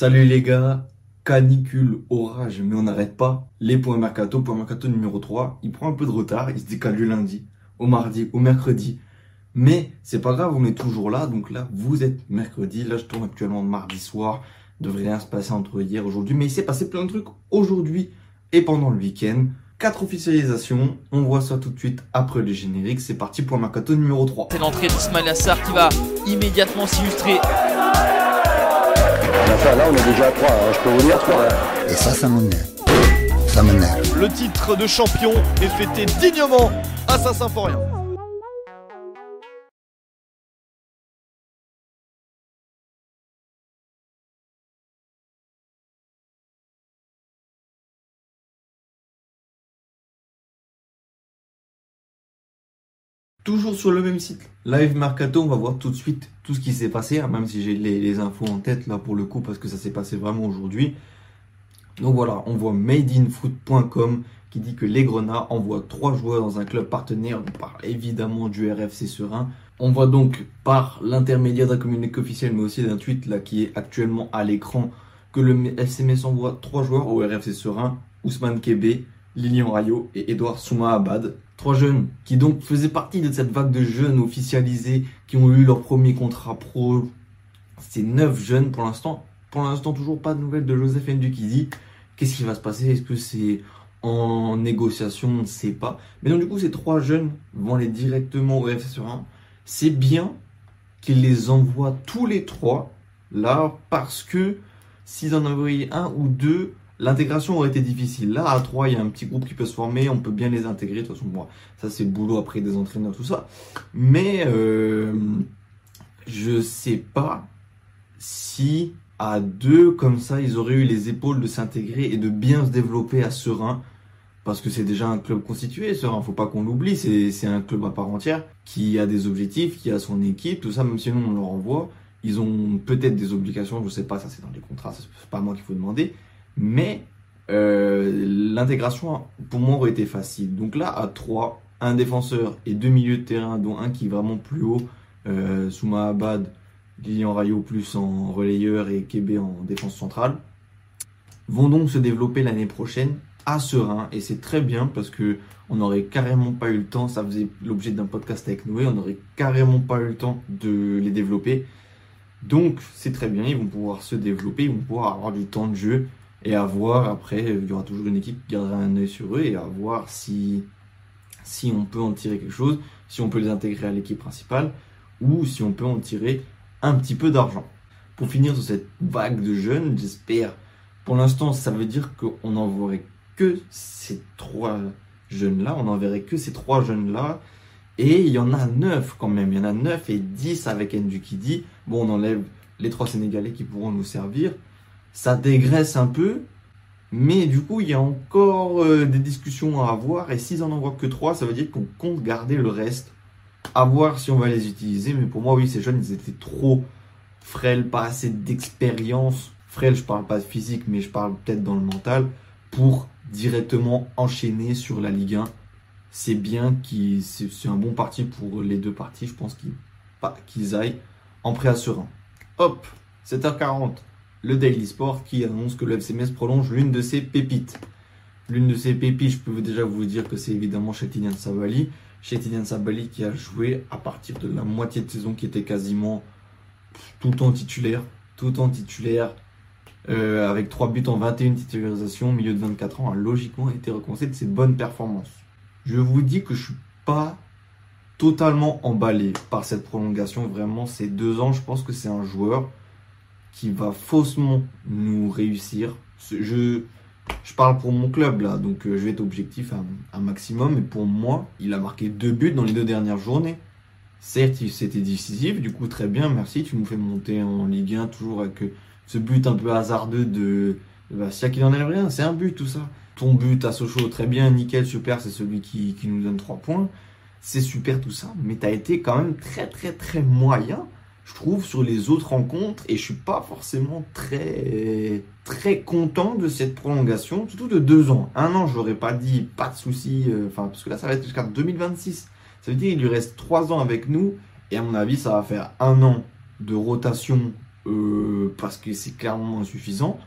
Salut les gars, canicule, orage, mais on n'arrête pas. Les points mercato, point mercato numéro 3, il prend un peu de retard, il se décale du lundi, au mardi, au mercredi. Mais c'est pas grave, on est toujours là, donc là, vous êtes mercredi, là je tourne actuellement mardi soir, devrait rien se passer entre hier et aujourd'hui, mais il s'est passé plein de trucs aujourd'hui et pendant le week-end. Quatre officialisations, on voit ça tout de suite après le générique, c'est parti pour mercato numéro 3. C'est l'entrée d'Ismail Assar qui va immédiatement s'illustrer. Enfin, là, on est déjà à 3, hein, je peux vous dire 3. Et ça, ça m'énerve. Ça m'énerve. Le titre de champion est fêté dignement à Saint-Symphorien. Toujours sur le même site, Live Mercato, on va voir tout de suite tout ce qui s'est passé, hein, même si j'ai les, infos en tête là pour le coup, parce que ça s'est passé vraiment aujourd'hui. Donc voilà, on voit madeinfoot.com qui dit que les Grenats envoient trois joueurs dans un club partenaire. On parle évidemment du RFC Serein. On voit donc par l'intermédiaire d'un communiqué officiel, mais aussi d'un tweet là qui est actuellement à l'écran, que le FC Metz envoie trois joueurs au RFC Serein Ousmane Kébé, Lilian Rayo et Edouard Souma Abad. Trois jeunes qui donc faisaient partie de cette vague de jeunes officialisés qui ont eu leur premier contrat pro. C'est neuf jeunes pour l'instant. Pour l'instant, toujours pas de nouvelles de Joseph Ndukidi. Qu'est-ce qui va se passer? Est-ce que c'est en négociation? On ne sait pas. Mais donc du coup, ces trois jeunes vont aller directement au RFC Serein. C'est bien qu'ils les envoient tous les trois là parce que s'ils en envoyaient un ou deux, l'intégration aurait été difficile. Là, à 3, il y a un petit groupe qui peut se former, on peut bien les intégrer. De toute façon, moi, ça c'est le boulot après des entraîneurs, tout ça. Mais euh, je sais pas si à deux, comme ça, ils auraient eu les épaules de s'intégrer et de bien se développer à Serein. Parce que c'est déjà un club constitué, Serein, faut pas qu'on l'oublie, c'est un club à part entière, qui a des objectifs, qui a son équipe, tout ça, même si nous on leur envoie. Ils ont peut-être des obligations, je sais pas, ça c'est dans les contrats, c'est pas moi qu'il faut demander. Mais euh, l'intégration, pour moi, aurait été facile. Donc là, à 3, un défenseur et deux milieux de terrain, dont un qui est vraiment plus haut, euh, Souma Abad, Lilian Rayo plus en relayeur et Kébé en défense centrale, vont donc se développer l'année prochaine à Serein. Et c'est très bien parce que on n'aurait carrément pas eu le temps, ça faisait l'objet d'un podcast avec Noé, on n'aurait carrément pas eu le temps de les développer. Donc c'est très bien, ils vont pouvoir se développer, ils vont pouvoir avoir du temps de jeu et à voir après, il y aura toujours une équipe qui gardera un œil sur eux et à voir si, si on peut en tirer quelque chose, si on peut les intégrer à l'équipe principale ou si on peut en tirer un petit peu d'argent. Pour finir sur cette vague de jeunes, j'espère, pour l'instant, ça veut dire qu'on n'enverrait que ces trois jeunes-là, on n'enverrait que ces trois jeunes-là, et il y en a neuf quand même, il y en a neuf et dix avec Ndukidi. Bon, on enlève les trois Sénégalais qui pourront nous servir, ça dégraisse un peu, mais du coup, il y a encore euh, des discussions à avoir. Et s'ils en envoient que 3, ça veut dire qu'on compte garder le reste. À voir si on va les utiliser. Mais pour moi, oui, ces jeunes, ils étaient trop frêles, pas assez d'expérience. Frêles, je parle pas de physique, mais je parle peut-être dans le mental. Pour directement enchaîner sur la Ligue 1. C'est bien, qu'ils- c'est un bon parti pour les deux parties. Je pense qu'ils aillent en prêt serein. Hop, 7h40 le Daily Sport qui annonce que le FC Metz prolonge l'une de ses pépites. L'une de ses pépites, je peux déjà vous dire que c'est évidemment Chetinian Sabali. Chetinian Sabali qui a joué à partir de la moitié de saison qui était quasiment tout temps titulaire. Tout temps titulaire. euh, avec 3 buts en 21 titularisations, milieu de 24 ans, a logiquement été récompensé de ses bonnes performances. Je vous dis que je suis pas totalement emballé par cette prolongation. Vraiment, ces deux ans, je pense que c'est un joueur qui va faussement nous réussir. Je, je parle pour mon club là, donc euh, je vais être objectif à un maximum. Et pour moi, il a marqué deux buts dans les deux dernières journées. Certes, c'était décisif, du coup très bien, merci. Tu nous fais monter en Ligue 1 toujours avec euh, ce but un peu hasardeux de Bastia qui n'en est rien. C'est un but tout ça. Ton but à Sochaux, très bien, nickel, super, c'est celui qui, qui nous donne trois points. C'est super tout ça, mais t'as été quand même très très très moyen je trouve, sur les autres rencontres. Et je suis pas forcément très, très content de cette prolongation, surtout de deux ans. Un an, je l'aurais pas dit, pas de souci. euh, Enfin, parce que là, ça va être jusqu'à 2026. Ça veut dire qu'il lui reste trois ans avec nous. Et à mon avis, ça va faire un an de rotation euh, parce que c'est clairement insuffisant.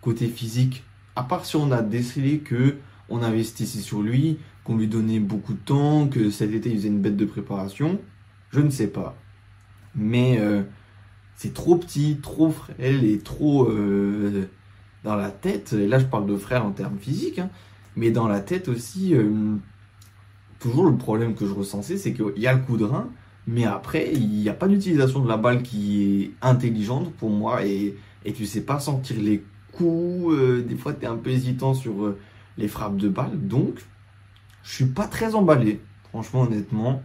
Côté physique, à part si on a décelé que on investissait sur lui, qu'on lui donnait beaucoup de temps, que cet été il faisait une bête de préparation, je ne sais pas. Mais euh, c'est trop petit, trop frêle et trop euh, dans la tête. Et là, je parle de frère en termes physiques, hein, mais dans la tête aussi. euh, toujours le problème que je ressentais, c'est qu'il y a le coup de rein, mais après, il n'y a pas d'utilisation de la balle qui est intelligente pour moi et, et tu sais pas sentir les coups. des fois, tu es un peu hésitant sur les frappes de balle. Donc, je suis pas très emballé, franchement, honnêtement.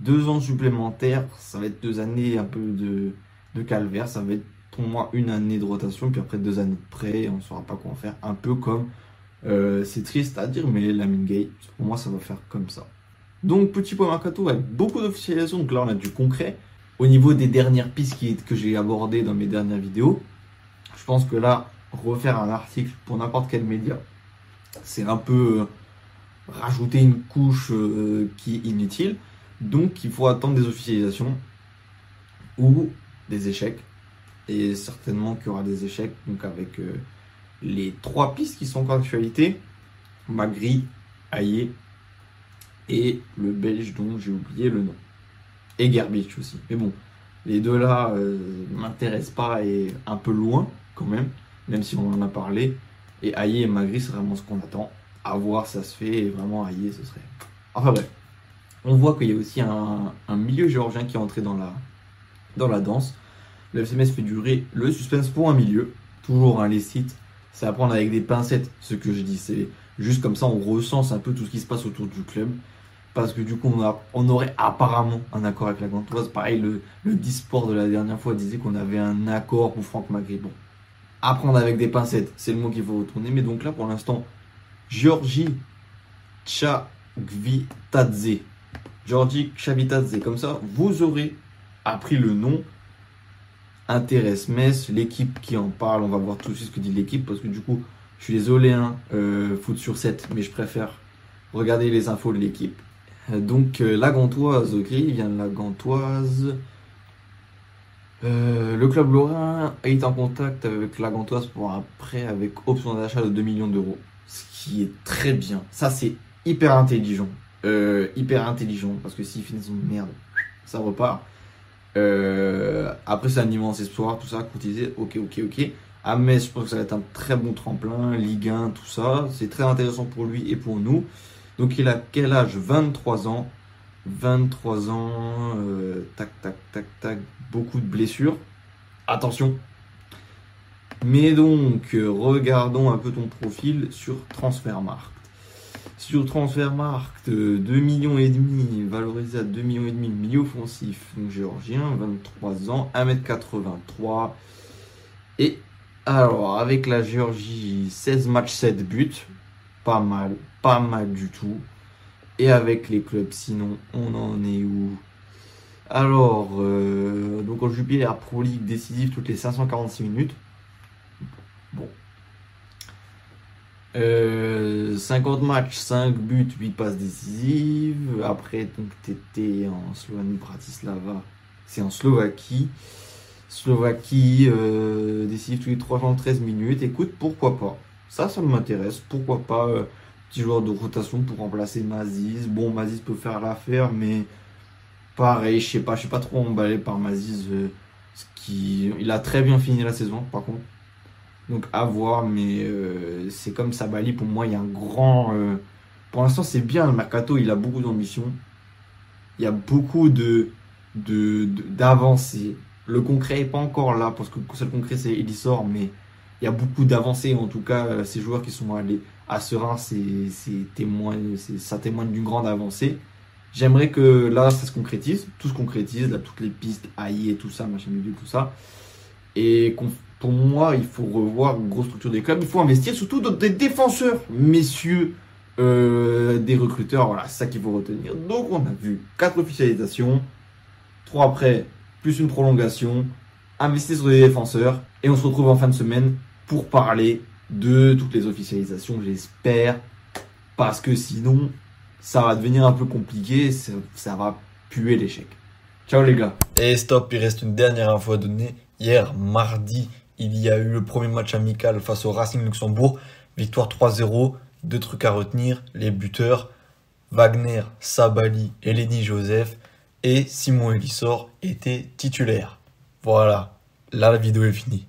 Deux ans supplémentaires, ça va être deux années un peu de, de calvaire. Ça va être pour moi une année de rotation, puis après deux années de prêt, on saura pas quoi en faire. Un peu comme, euh, c'est triste à dire, mais la Gay, pour moi, ça va faire comme ça. Donc, petit point mercato avec beaucoup d'officialisation. Donc là, on a du concret. Au niveau des dernières pistes que j'ai abordées dans mes dernières vidéos, je pense que là, refaire un article pour n'importe quel média, c'est un peu euh, rajouter une couche euh, qui est inutile. Donc, il faut attendre des officialisations ou des échecs. Et certainement qu'il y aura des échecs. Donc, avec euh, les trois pistes qui sont encore d'actualité Magri, Aye et le belge dont j'ai oublié le nom. Et Gerbich aussi. Mais bon, les deux là euh, m'intéressent pas et un peu loin quand même, même si on en a parlé. Et Aye et Magri, c'est vraiment ce qu'on attend. À voir, ça se fait. Et vraiment, Aye, ce serait. Enfin bref. On voit qu'il y a aussi un, milieu géorgien qui est entré dans la, dans la danse. Le FCMS fait durer le suspense pour un milieu. Toujours un les c'est à prendre avec des pincettes ce que je dis. C'est juste comme ça, on recense un peu tout ce qui se passe autour du club. Parce que du coup, on, aurait apparemment un accord avec la Gantoise. Pareil, le, Disport de la dernière fois disait qu'on avait un accord pour Franck Magri. Bon, à prendre avec des pincettes, c'est le mot qu'il faut retourner. Mais donc là, pour l'instant, Georgie Chavitadze. Georgie Chavitadze. Comme ça, vous aurez appris le nom. Intéresse Metz, l'équipe qui en parle. On va voir tout de suite ce que dit l'équipe. Parce que du coup, je suis désolé, hein, euh, foot sur 7, mais je préfère regarder les infos de l'équipe. Euh, Donc, euh, la ok, il vient de la Gantoise. Euh, le club lorrain est en contact avec la Gantoise pour un prêt avec option d'achat de 2 millions d'euros. Ce qui est très bien. Ça, c'est hyper intelligent. Euh, hyper intelligent. Parce que s'ils finissent en merde, ça repart. Euh, après, c'est un immense espoir, tout ça, courtisé. Ok, ok, ok. À Metz, je pense que ça va être un très bon tremplin. Ligue 1, tout ça. C'est très intéressant pour lui et pour nous. Donc, il a quel âge? 23 ans. 23 ans. euh, tac, tac, tac, tac. Beaucoup de blessures. Attention. Mais donc, regardons un peu ton profil sur Transfermarkt. Sur Transfermarkt, euh, 2 millions et demi, valorisé à 2 millions et demi, milieu offensif, donc géorgien, 23 ans, 1m83. Et alors, avec la Géorgie, 16 matchs, 7 buts. Pas mal, pas mal du tout. Et avec les clubs, sinon, on en est où? Alors, euh, donc en Jupiler Pro League décisive toutes les 546 minutes. Bon. Euh, 50 matchs, 5 buts, 8 passes décisives. Après, donc, t'étais en Slovénie, Bratislava. C'est en Slovaquie. Slovaquie, euh, décisive tous les 313 minutes. Écoute, pourquoi pas Ça, ça m'intéresse. Pourquoi pas euh, Petit joueur de rotation pour remplacer Mazis. Bon, Mazis peut faire l'affaire, mais pareil, je sais pas, je suis pas trop emballé par Mazis. euh, ce qui, il a très bien fini la saison, par contre. Donc à voir, mais euh, c'est comme Sabali, pour moi, il y a un grand... euh, pour l'instant, c'est bien, le Mercato, il a beaucoup d'ambition. Il y a beaucoup de de- de- d'avancées. Le concret est pas encore là, parce que le seul concret, c'est Elisor, mais il y a beaucoup d'avancées. En tout cas, euh, ces joueurs qui sont allés à Serein, c'est c'est ça témoigne d'une grande avancée. J'aimerais que là, ça se concrétise, tout se concrétise, là, toutes les pistes, AI et tout ça, machin tout ça. Et qu'on- pour moi, il faut revoir une grosse structure des clubs. Il faut investir surtout dans des défenseurs, messieurs, euh, des recruteurs. Voilà, c'est ça qu'il faut retenir. Donc, on a vu quatre officialisations, trois prêts, plus une prolongation, investir sur des défenseurs. Et on se retrouve en fin de semaine pour parler de toutes les officialisations, j'espère. Parce que sinon, ça va devenir un peu compliqué. Ça, ça va puer l'échec. Ciao les gars. Et stop, il reste une dernière info à donner. Hier, mardi, il y a eu le premier match amical face au Racing Luxembourg. Victoire 3-0. Deux trucs à retenir. Les buteurs, Wagner, Sabali et Lenny Joseph. Et Simon Elissor étaient titulaires. Voilà, là la vidéo est finie.